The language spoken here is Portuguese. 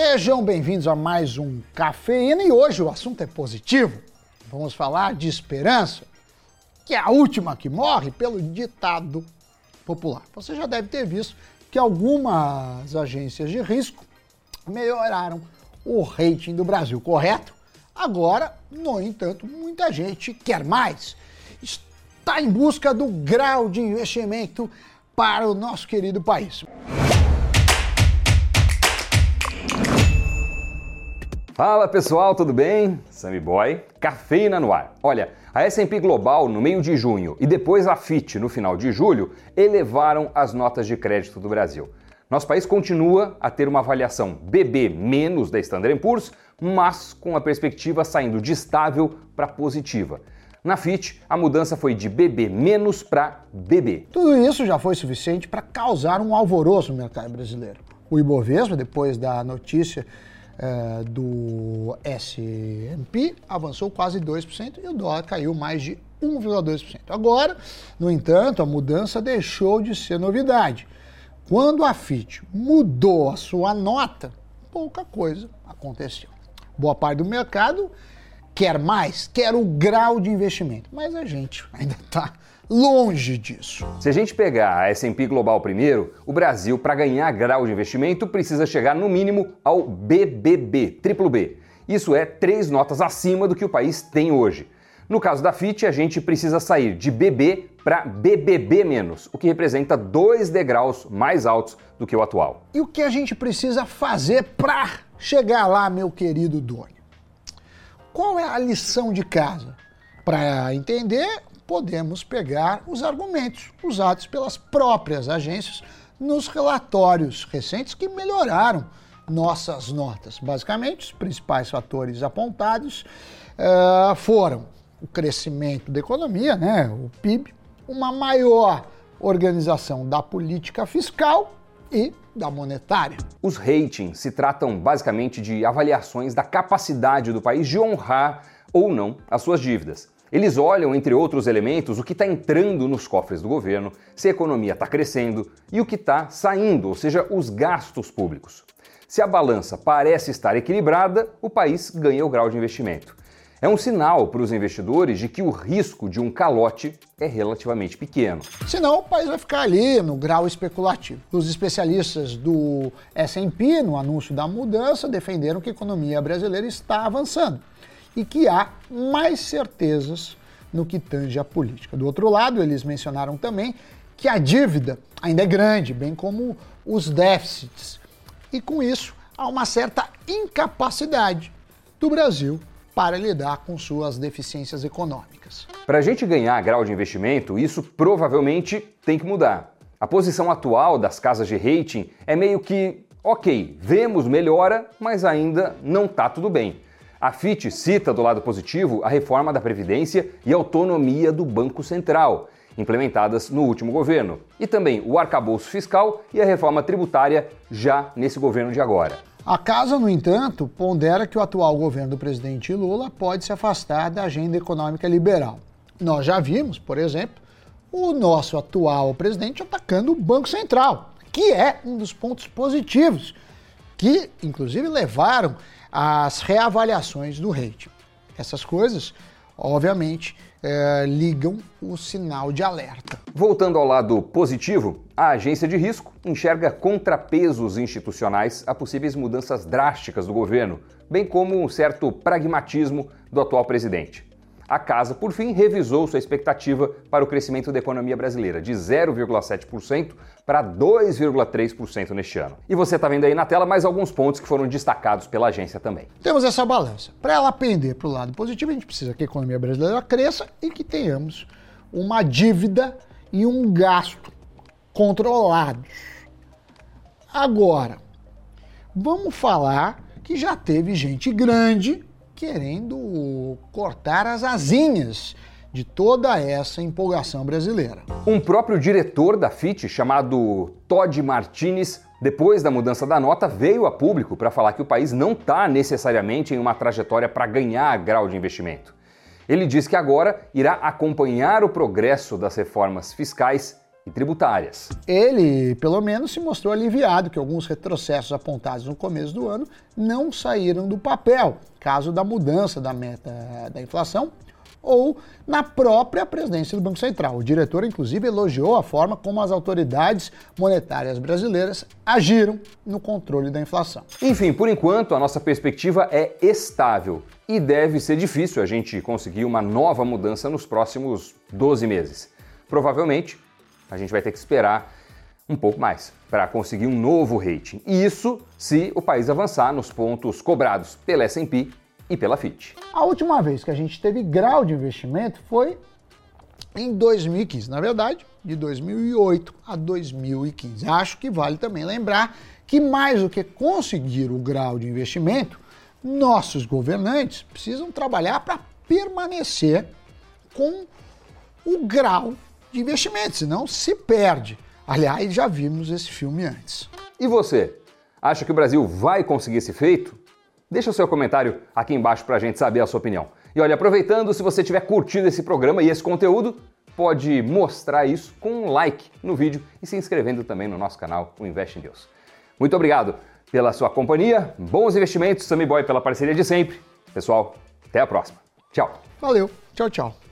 Sejam bem-vindos a mais um Cafeína e hoje o assunto é positivo. Vamos falar de esperança, que é a última que morre pelo ditado popular. Você já deve ter visto que algumas agências de risco melhoraram o rating do Brasil, correto? Agora, no entanto, muita gente quer mais. Está em busca do grau de investimento para o nosso querido país. Fala pessoal, tudo bem? Sammy Boy, cafeína no ar. Olha, a S&P Global no meio de junho e depois a Fitch no final de julho elevaram as notas de crédito do Brasil. Nosso país continua a ter uma avaliação BB da Standard Poor's, mas com a perspectiva saindo de estável para positiva. Na Fitch, a mudança foi de BB menos para BB. Tudo isso já foi suficiente para causar um alvoroço no mercado brasileiro. O Ibovespa, depois da notícia é, do S&P avançou quase 2% e o dólar caiu mais de 1,2%. Agora, no entanto, a mudança deixou de ser novidade. Quando a FIT mudou a sua nota, pouca coisa aconteceu. Boa parte do mercado quer mais, quer o grau de investimento, mas a gente ainda está longe disso. Se a gente pegar a S&P Global primeiro, o Brasil, para ganhar grau de investimento, precisa chegar no mínimo ao BBB, triplo B. Isso é três notas acima do que o país tem hoje. No caso da FIT, a gente precisa sair de BB para BBB-, o que representa dois degraus mais altos do que o atual. E o que a gente precisa fazer para chegar lá, meu querido Doni? Qual é a lição de casa? Para entender podemos pegar os argumentos usados pelas próprias agências nos relatórios recentes que melhoraram nossas notas. Basicamente, os principais fatores apontados uh, foram o crescimento da economia, né, o PIB, uma maior organização da política fiscal e da monetária. Os ratings se tratam basicamente de avaliações da capacidade do país de honrar ou não as suas dívidas. Eles olham, entre outros elementos, o que está entrando nos cofres do governo, se a economia está crescendo e o que está saindo, ou seja, os gastos públicos. Se a balança parece estar equilibrada, o país ganha o grau de investimento. É um sinal para os investidores de que o risco de um calote é relativamente pequeno. Senão, o país vai ficar ali no grau especulativo. Os especialistas do S&P, no anúncio da mudança, defenderam que a economia brasileira está avançando e que há mais certezas no que tange a política. Do outro lado, eles mencionaram também que a dívida ainda é grande, bem como os déficits. E com isso, há uma certa incapacidade do Brasil para lidar com suas deficiências econômicas. Para a gente ganhar grau de investimento, isso provavelmente tem que mudar. A posição atual das casas de rating é meio que, ok, vemos melhora, mas ainda não está tudo bem. A FIT cita do lado positivo a reforma da Previdência e autonomia do Banco Central, implementadas no último governo, e também o arcabouço fiscal e a reforma tributária já nesse governo de agora. A casa, no entanto, pondera que o atual governo do presidente Lula pode se afastar da agenda econômica liberal. Nós já vimos, por exemplo, o nosso atual presidente atacando o Banco Central, que é um dos pontos positivos, que inclusive levaram as reavaliações do rating. Essas coisas, obviamente, é, ligam o sinal de alerta. Voltando ao lado positivo, a agência de risco enxerga contrapesos institucionais a possíveis mudanças drásticas do governo, bem como um certo pragmatismo do atual presidente a casa, por fim, revisou sua expectativa para o crescimento da economia brasileira de 0,7% para 2,3% neste ano. E você está vendo aí na tela mais alguns pontos que foram destacados pela agência também. Temos essa balança. Para ela pender para o lado positivo, a gente precisa que a economia brasileira cresça e que tenhamos uma dívida e um gasto controlados. Agora, vamos falar que já teve gente grande querendo cortar as asinhas de toda essa empolgação brasileira. Um próprio diretor da FIT, chamado Todd Martinez, depois da mudança da nota, veio a público para falar que o país não está necessariamente em uma trajetória para ganhar grau de investimento. Ele diz que agora irá acompanhar o progresso das reformas fiscais e tributárias. Ele, pelo menos, se mostrou aliviado que alguns retrocessos apontados no começo do ano não saíram do papel, caso da mudança da meta da inflação ou na própria presidência do Banco Central. O diretor, inclusive, elogiou a forma como as autoridades monetárias brasileiras agiram no controle da inflação. Enfim, por enquanto, a nossa perspectiva é estável e deve ser difícil a gente conseguir uma nova mudança nos próximos 12 meses. Provavelmente, a gente vai ter que esperar um pouco mais para conseguir um novo rating. Isso se o país avançar nos pontos cobrados pela S&P e pela FIT. A última vez que a gente teve grau de investimento foi em 2015. Na verdade, de 2008 a 2015. Acho que vale também lembrar que mais do que conseguir o grau de investimento, nossos governantes precisam trabalhar para permanecer com o grau de investimento, senão se perde. Aliás, já vimos esse filme antes. E você? Acha que o Brasil vai conseguir esse feito? Deixa o seu comentário aqui embaixo para a gente saber a sua opinião. E olha, aproveitando, se você tiver curtido esse programa e esse conteúdo, pode mostrar isso com um like no vídeo e se inscrevendo também no nosso canal, o Invest em Deus. Muito obrigado pela sua companhia, bons investimentos, Sammy Boy pela parceria de sempre. Pessoal, até a próxima. Tchau. Valeu, tchau, tchau.